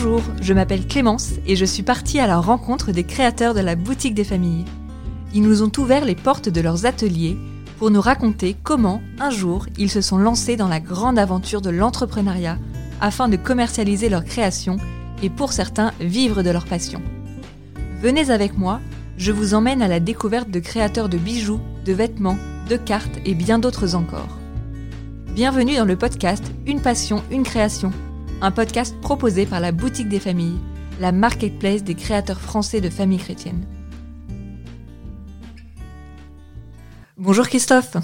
Bonjour, je m'appelle Clémence et je suis partie à la rencontre des créateurs de la boutique des familles. Ils nous ont ouvert les portes de leurs ateliers pour nous raconter comment, un jour, ils se sont lancés dans la grande aventure de l'entrepreneuriat afin de commercialiser leurs créations et pour certains vivre de leur passion. Venez avec moi, je vous emmène à la découverte de créateurs de bijoux, de vêtements, de cartes et bien d'autres encore. Bienvenue dans le podcast Une passion, une création, un podcast proposé par la Boutique des Familles, la marketplace des créateurs français de familles chrétiennes. Bonjour Christophe.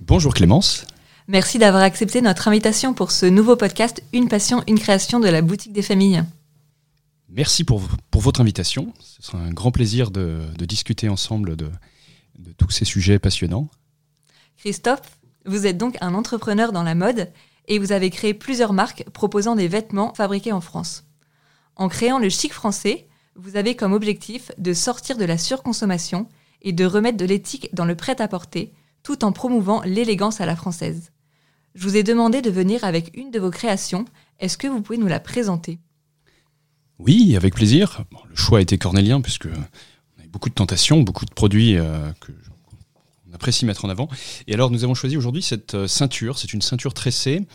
Bonjour Clémence. Merci d'avoir accepté notre invitation pour ce nouveau podcast Une passion, une création de la Boutique des Familles. Merci pour, pour votre invitation. Ce sera un grand plaisir de, de discuter ensemble de, de tous ces sujets passionnants. Christophe, vous êtes donc un entrepreneur dans la mode et vous avez créé plusieurs marques proposant des vêtements fabriqués en France. En créant le chic français, vous avez comme objectif de sortir de la surconsommation et de remettre de l'éthique dans le prêt-à-porter, tout en promouvant l'élégance à la française. Je vous ai demandé de venir avec une de vos créations. Est-ce que vous pouvez nous la présenter? Oui, avec plaisir. Le choix a été cornélien puisque on a beaucoup de tentations, beaucoup de produits euh, que on apprécie mettre en avant. Et alors nous avons choisi aujourd'hui cette euh, ceinture. C'est une ceinture tressée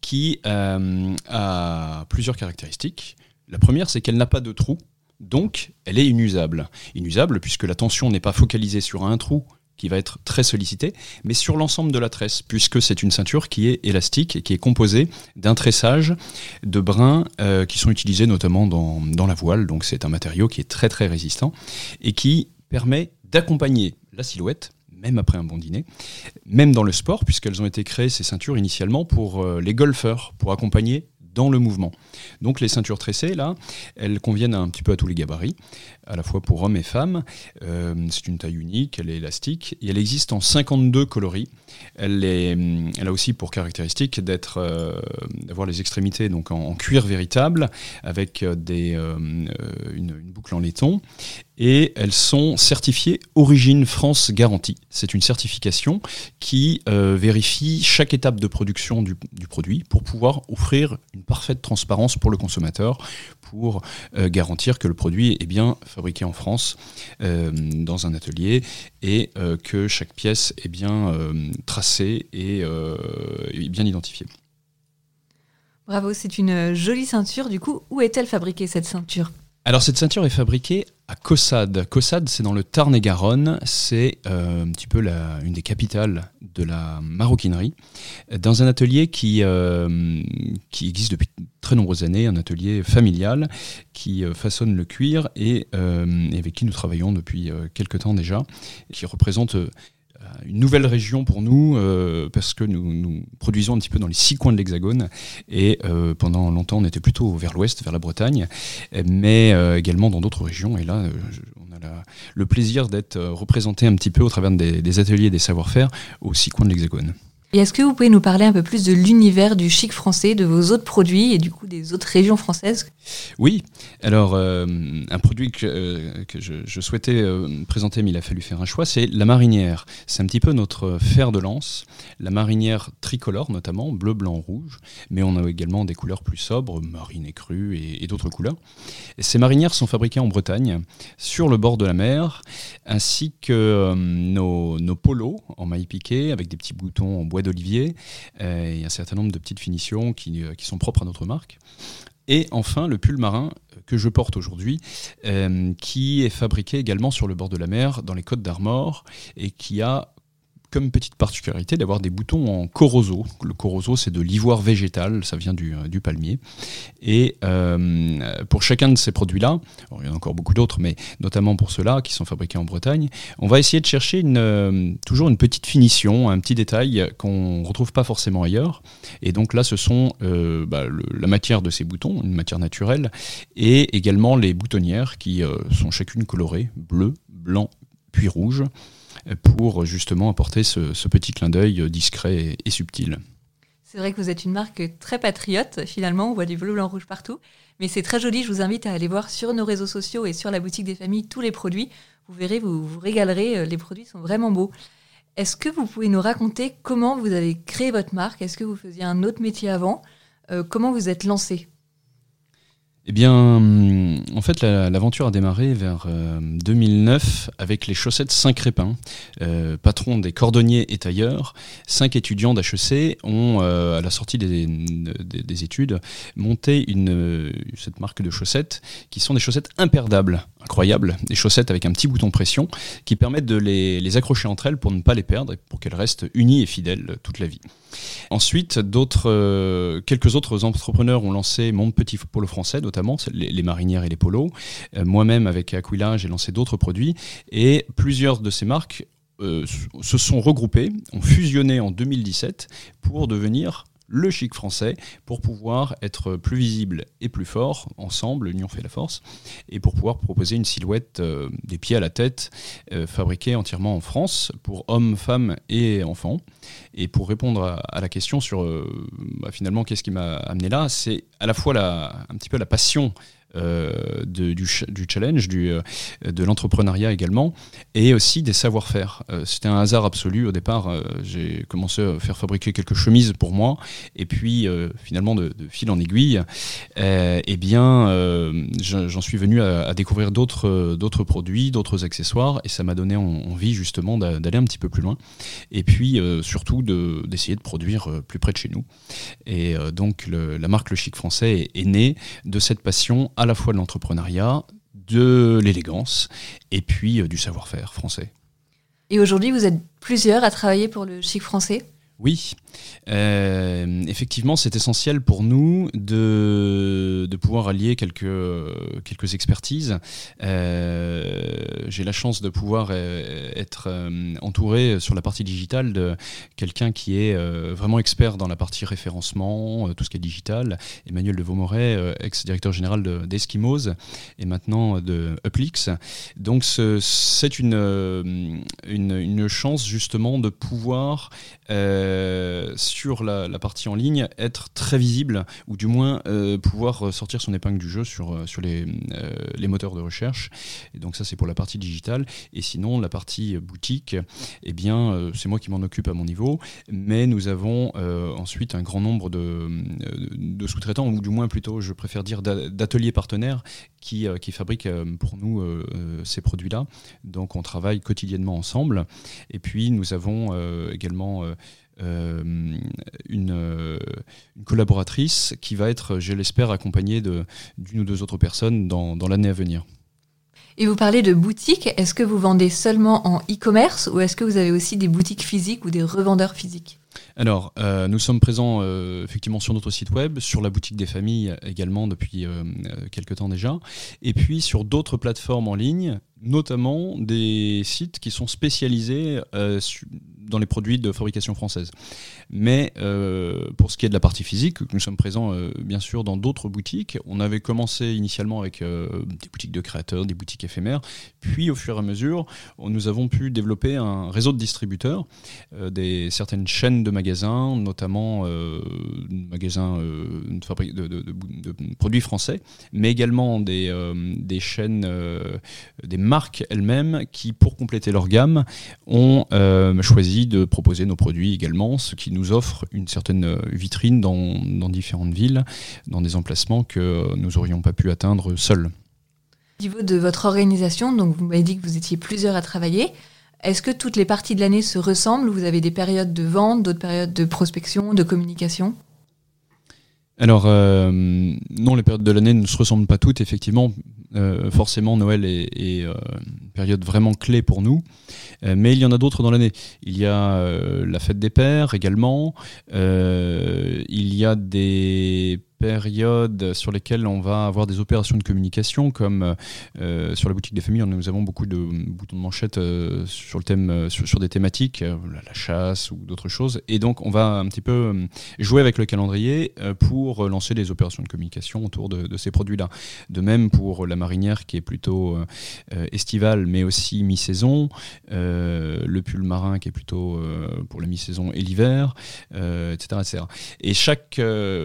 qui euh, a plusieurs caractéristiques. La première, c'est qu'elle n'a pas de trou. Donc, elle est inusable. Inusable puisque la tension n'est pas focalisée sur un trou qui va être très sollicité, mais sur l'ensemble de la tresse, puisque c'est une ceinture qui est élastique et qui est composée d'un tressage de brins euh, qui sont utilisés notamment dans, dans la voile. Donc, c'est un matériau qui est très très résistant et qui permet d'accompagner la silhouette même après un bon dîner, même dans le sport, puisqu'elles ont été créées, ces ceintures, initialement pour euh, les golfeurs, pour accompagner dans le mouvement. Donc les ceintures tressées, là, elles conviennent un petit peu à tous les gabarits, à la fois pour hommes et femmes. Euh, c'est une taille unique, elle est élastique, et elle existe en 52 coloris. Elle, est, elle a aussi pour caractéristique d'être, euh, d'avoir les extrémités donc en, cuir véritable, avec des, une, boucle en laiton, et elles sont certifiées Origine France Garantie. C'est une certification qui euh, vérifie chaque étape de production du, du, produit pour pouvoir offrir une parfaite transparence pour le consommateur, pour euh, garantir que le produit est bien fabriqué en France euh, dans un atelier et que chaque pièce est bien tracée et, et bien identifiée. Bravo, c'est une jolie ceinture. Du coup, où est-elle fabriquée cette ceinture? Alors cette ceinture est fabriquée à Caussade. C'est dans le Tarn-et-Garonne. C'est euh, un petit peu une des capitales de la maroquinerie. Dans un atelier qui, euh, qui existe depuis très nombreuses années, un atelier familial qui euh, façonne le cuir et, et, avec qui nous travaillons depuis quelques temps déjà, qui représente une nouvelle région pour nous euh, parce que nous, nous, produisons un petit peu dans les six coins de l'Hexagone et euh, pendant longtemps on était plutôt vers l'ouest, vers la Bretagne, mais euh, également dans d'autres régions. Et là, on a le plaisir d'être représenté un petit peu au travers des, ateliers des savoir-faire aux six coins de l'Hexagone. Et est-ce que vous pouvez nous parler un peu plus de l'univers du chic français, de vos autres produits et du coup des autres régions françaises? Oui, alors euh, un produit que, euh, je, souhaitais euh, présenter, mais il a fallu faire un choix, c'est la marinière. C'est un petit peu notre fer de lance, la marinière tricolore notamment, bleu, blanc, rouge, mais on a également des couleurs plus sobres, marine et crue et, d'autres couleurs. Ces marinières sont fabriquées en Bretagne, sur le bord de la mer, ainsi que nos, nos polos en maille piqué avec des petits boutons en bois d'olivier euh, et un certain nombre de petites finitions qui, euh, qui, sont propres à notre marque. Et enfin, le pull marin que je porte aujourd'hui, euh, qui est fabriqué également sur le bord de la mer, dans les côtes d'Armor, et qui a comme petite particularité d'avoir des boutons en corozo. Le corozo, c'est de l'ivoire végétal, ça vient du, du palmier. Et euh, pour chacun de ces produits-là, il y en a encore beaucoup d'autres, mais notamment pour ceux-là qui sont fabriqués en Bretagne, on va essayer de chercher euh, toujours une petite finition, un petit détail qu'on ne retrouve pas forcément ailleurs. Et donc là, ce sont euh, bah, la matière de ces boutons, une matière naturelle, et également les boutonnières qui euh, sont chacune colorées, bleu, blanc, puis rouge pour justement apporter ce, petit clin d'œil discret et, subtil. C'est vrai que vous êtes une marque très patriote, finalement, on voit du bleu, blanc, rouge partout, mais c'est très joli, je vous invite à aller voir sur nos réseaux sociaux et sur la boutique des familles tous les produits, vous verrez, vous vous régalerez, les produits sont vraiment beaux. Est-ce que vous pouvez nous raconter comment vous avez créé votre marque? Est-ce que vous faisiez un autre métier avant? Euh, Comment vous êtes lancé? Eh bien, hum, en fait, l'aventure a démarré vers 2009 euh, avec les chaussettes Saint-Crépin. Euh, patron des cordonniers et tailleurs, cinq étudiants d'HEC ont, euh, à la sortie des, études, monté cette marque de chaussettes qui sont des chaussettes imperdables, incroyables, des chaussettes avec un petit bouton pression qui permettent de les, accrocher entre elles pour ne pas les perdre et pour qu'elles restent unies et fidèles toute la vie. Ensuite, quelques autres entrepreneurs ont lancé Mon Petit Polo Français, notamment les, marinières et les polos. Euh, moi-même, avec Aquila, j'ai lancé d'autres produits et plusieurs de ces marques euh, se sont regroupées, ont fusionné en 2017 pour devenir le chic français pour pouvoir être plus visible et plus fort. Ensemble, l'union fait la force. Et pour pouvoir proposer une silhouette euh, des pieds à la tête fabriquée entièrement en France pour hommes, femmes et enfants. Et pour répondre à, la question sur bah, finalement qu'est-ce qui m'a amené là, c'est à la fois un petit peu la passion euh, du, du, challenge, du, euh, de l'entrepreneuriat également, et aussi des savoir-faire. Euh, c'était un hasard absolu. Au départ, j'ai commencé à faire fabriquer quelques chemises pour moi, et puis finalement, de, fil en aiguille, eh bien, j'en suis venu à, découvrir d'autres d'autres produits, d'autres accessoires, et ça m'a donné envie justement d'aller un petit peu plus loin, et puis surtout d'essayer de, produire plus près de chez nous. Et donc, la marque Le Chic Français est, est née de cette passion la fois de l'entrepreneuriat, de l'élégance et puis euh, du savoir-faire français. Et aujourd'hui, vous êtes plusieurs à travailler pour le chic français? Oui, euh, effectivement, c'est essentiel pour nous de, de, pouvoir allier quelques, quelques expertises. Euh, j'ai la chance de pouvoir euh, être entouré sur la partie digitale de quelqu'un qui est vraiment expert dans la partie référencement, tout ce qui est digital. Emmanuel de Vaumoret, ex-directeur général d'Eskimos et maintenant de Uplix. Donc c'est une, une, chance justement de pouvoir... sur la, partie en ligne, être très visible, ou du moins euh, pouvoir sortir son épingle du jeu sur, euh, les, les moteurs de recherche. Et donc ça, c'est pour la partie digitale. Et sinon, la partie boutique, eh bien, c'est moi qui m'en occupe à mon niveau, mais nous avons ensuite un grand nombre de, sous-traitants, ou du moins plutôt, je préfère dire, d'ateliers partenaires qui, qui fabriquent pour nous ces produits-là. Donc on travaille quotidiennement ensemble. Et puis nous avons également euh, une, euh, une, collaboratrice qui va être, je l'espère, accompagnée d'une ou deux autres personnes dans, dans l'année à venir. Et vous parlez de boutiques, est-ce que vous vendez seulement en e-commerce ou est-ce que vous avez aussi des boutiques physiques ou des revendeurs physiques? Alors, euh, nous sommes présents euh, effectivement sur notre site web, sur la boutique des familles également depuis euh, quelques temps déjà, et puis sur d'autres plateformes en ligne, notamment des sites qui sont spécialisés dans les produits de fabrication française. Mais pour ce qui est de la partie physique, nous sommes présents bien sûr dans d'autres boutiques. On avait commencé initialement avec des boutiques de créateurs, des boutiques éphémères, puis au fur et à mesure, nous avons pu développer un réseau de distributeurs, des certaines chaînes de magasins, notamment euh, magasins euh, de, produits français, mais également des, euh, des chaînes, des marques elles-mêmes qui, pour compléter leur gamme, ont choisi de proposer nos produits également, ce qui nous offre une certaine vitrine dans, dans différentes villes, dans des emplacements que nous n'aurions pas pu atteindre seuls. Au niveau de votre organisation, donc vous m'avez dit que vous étiez plusieurs à travailler. Est-ce que toutes les parties de l'année se ressemblent Vous avez des périodes de vente, d'autres périodes de prospection, de communication? Alors, euh, non, les périodes de l'année ne se ressemblent pas toutes, effectivement. Euh, forcément, Noël est, euh, une période vraiment clé pour nous. mais il y en a d'autres dans l'année. Il y a la fête des pères également. il y a des périodes sur lesquelles on va avoir des opérations de communication, comme euh, sur la boutique des familles, nous avons beaucoup de boutons de manchette euh, sur, le thème, euh, sur, des thématiques, la, chasse ou d'autres choses. Et donc, on va un petit peu jouer avec le calendrier pour lancer des opérations de communication autour de, ces produits-là. De même pour la marinière qui est plutôt estivale, mais aussi mi-saison, le pull marin qui est plutôt pour la mi-saison et l'hiver, etc., etc. Et chaque,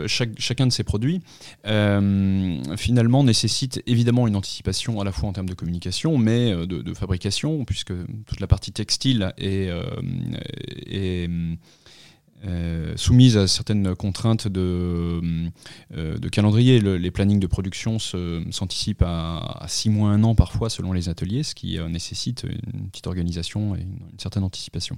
chacun de ces produits, euh, finalement nécessite évidemment une anticipation à la fois en termes de communication, mais euh, de, fabrication, puisque toute la partie textile est, euh, soumises à certaines contraintes de, calendrier. les plannings de production s'anticipent à, 6 mois, 1 an parfois selon les ateliers, ce qui nécessite une petite organisation et une, une certaine anticipation.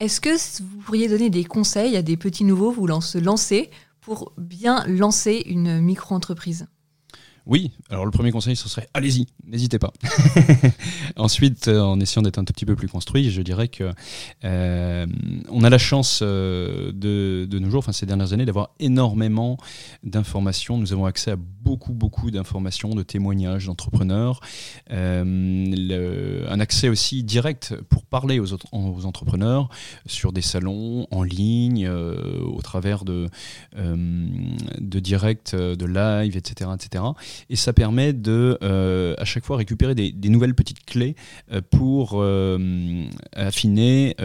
Est-ce que vous pourriez donner des conseils à des petits nouveaux vous se lancer pour bien lancer une micro-entreprise oui, alors le premier conseil, ce serait allez-y, n'hésitez pas. Ensuite, euh, en essayant d'être un tout petit peu plus construit, je dirais que euh, on a la chance euh, de, de, nos jours, enfin ces dernières années, d'avoir énormément d'informations. Nous avons accès à beaucoup, beaucoup d'informations, de témoignages d'entrepreneurs, un accès aussi direct pour parler aux, autres, aux entrepreneurs sur des salons, en ligne, au travers de, de directs, de live, etc., etc et ça permet de euh, à chaque fois récupérer des, nouvelles petites clés euh, pour euh, affiner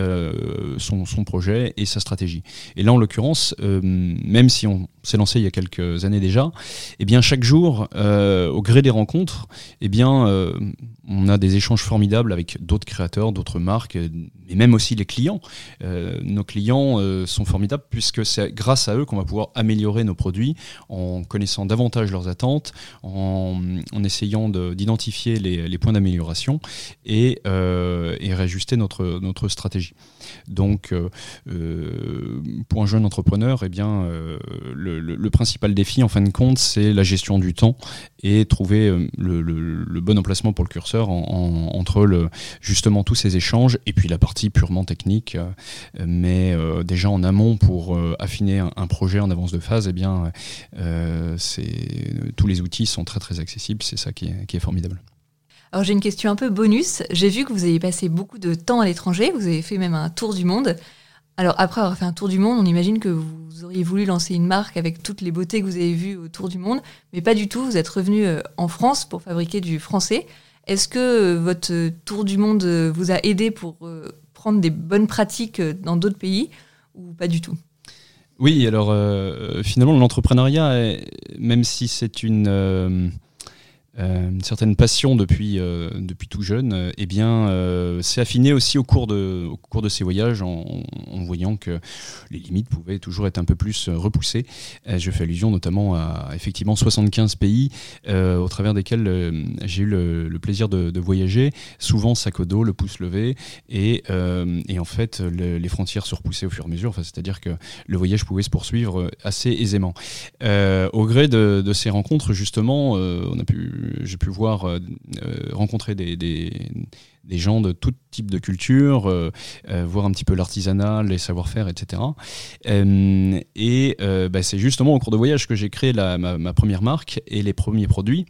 son, son, projet et sa stratégie. Et là, en l'occurrence, même si on s'est lancé il y a quelques années déjà, eh bien chaque jour, au gré des rencontres, eh bien on a des échanges formidables avec d'autres créateurs, d'autres marques, et même aussi les clients. Nos clients sont formidables puisque c'est grâce à eux qu'on va pouvoir améliorer nos produits en connaissant davantage leurs attentes, en, essayant d'identifier les, points d'amélioration et, euh, et, réajuster notre, notre stratégie. Donc, pour un jeune entrepreneur, eh bien, le, principal défi, en fin de compte, c'est la gestion du temps et trouver le, le bon emplacement pour le curseur entre le, justement tous ces échanges et puis la partie purement technique. Euh, mais euh, déjà en amont pour euh, affiner un, projet en avance de phase, eh bien, tous les outils sont très très accessibles. C'est ça qui est, formidable. Alors j'ai une question un peu bonus. J'ai vu que vous avez passé beaucoup de temps à l'étranger, vous avez fait même un tour du monde. Alors après avoir fait un tour du monde, on imagine que vous auriez voulu lancer une marque avec toutes les beautés que vous avez vues autour du monde, mais pas du tout. Vous êtes revenu en France pour fabriquer du français. Est-ce que votre tour du monde vous a aidé pour euh, prendre des bonnes pratiques dans d'autres pays ou pas du tout? Oui, alors euh, finalement l'entrepreneuriat, même si c'est une euh, une certaine passion depuis, euh, depuis tout jeune, euh, eh bien, s'est affiné aussi au cours de, au cours de ces voyages en, voyant que les limites pouvaient toujours être un peu plus repoussées. je fais allusion notamment à effectivement 75 pays au travers desquels j'ai eu le, plaisir de, voyager, souvent sac au dos, le pouce levé, et, et en fait les frontières se repoussaient au fur et à mesure, enfin, c'est-à-dire que le voyage pouvait se poursuivre assez aisément. au gré de, de, ces rencontres, justement, on a pu j'ai pu voir euh, euh, rencontrer des, des, gens de tout type de culture, euh, voir un petit peu l'artisanat, les savoir-faire, etc. et bah, c'est justement au cours de voyage que j'ai créé la, ma, première marque et les premiers produits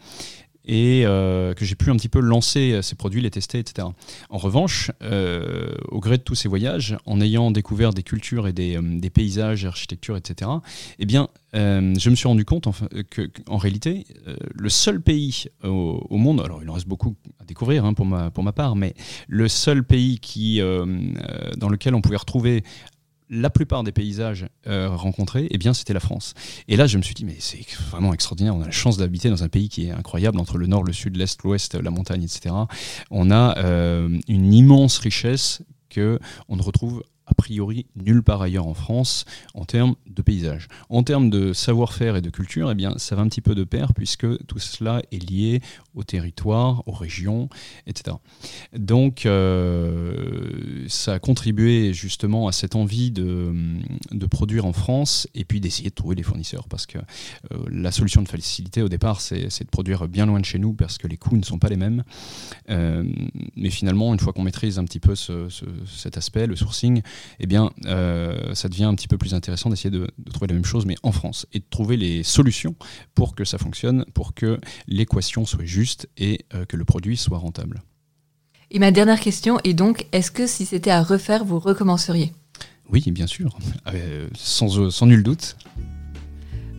et euh, que j'ai pu un petit peu lancer euh, ces produits, les tester, etc. En revanche, euh, au gré de tous ces voyages, en ayant découvert des cultures et des, des paysages, architecture, etc., eh bien, je me suis rendu compte en réalité, le seul pays au, monde, alors il en reste beaucoup à découvrir hein, pour, ma, pour ma part, mais le seul pays qui, dans lequel on pouvait retrouver la plupart des paysages euh, rencontrés, eh bien, c'était la France. Et là, je me suis dit, mais c'est vraiment extraordinaire. On a la chance d'habiter dans un pays qui est incroyable entre le nord, le sud, l'est, l'ouest, la montagne, etc. On a euh, une immense richesse que on ne retrouve a priori nulle part ailleurs en France en termes de paysage. En termes de savoir-faire et de culture, eh bien, ça va un petit peu de pair puisque tout cela est lié au territoire, aux régions, etc. Donc, euh, ça a contribué justement à cette envie de, produire en France et puis d'essayer de trouver des fournisseurs parce que euh, la solution de facilité au départ, c'est de produire bien loin de chez nous parce que les coûts ne sont pas les mêmes. Euh, mais finalement, une fois qu'on maîtrise un petit peu cet aspect, le sourcing, eh bien, euh, ça devient un petit peu plus intéressant d'essayer de, trouver la même chose, mais en France, et de trouver les solutions pour que ça fonctionne, pour que l'équation soit juste et euh, que le produit soit rentable. Et ma dernière question est donc, est-ce que si c'était à refaire, vous recommenceriez? Oui, bien sûr, euh, sans, sans nul doute.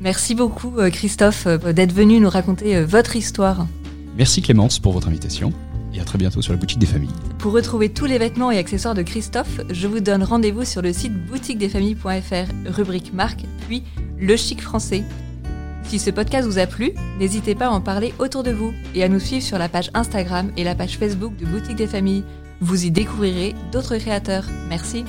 Merci beaucoup Christophe d'être venu nous raconter votre histoire. Merci Clémence pour votre invitation et à très bientôt sur la boutique des familles. Pour retrouver tous les vêtements et accessoires de Christophe, je vous donne rendez-vous sur le site boutiquedesfamilles.fr, rubrique marque, puis le chic français. Si ce podcast vous a plu, n'hésitez pas à en parler autour de vous et à nous suivre sur la page Instagram et la page Facebook de Boutique des Familles. Vous y découvrirez d'autres créateurs. Merci.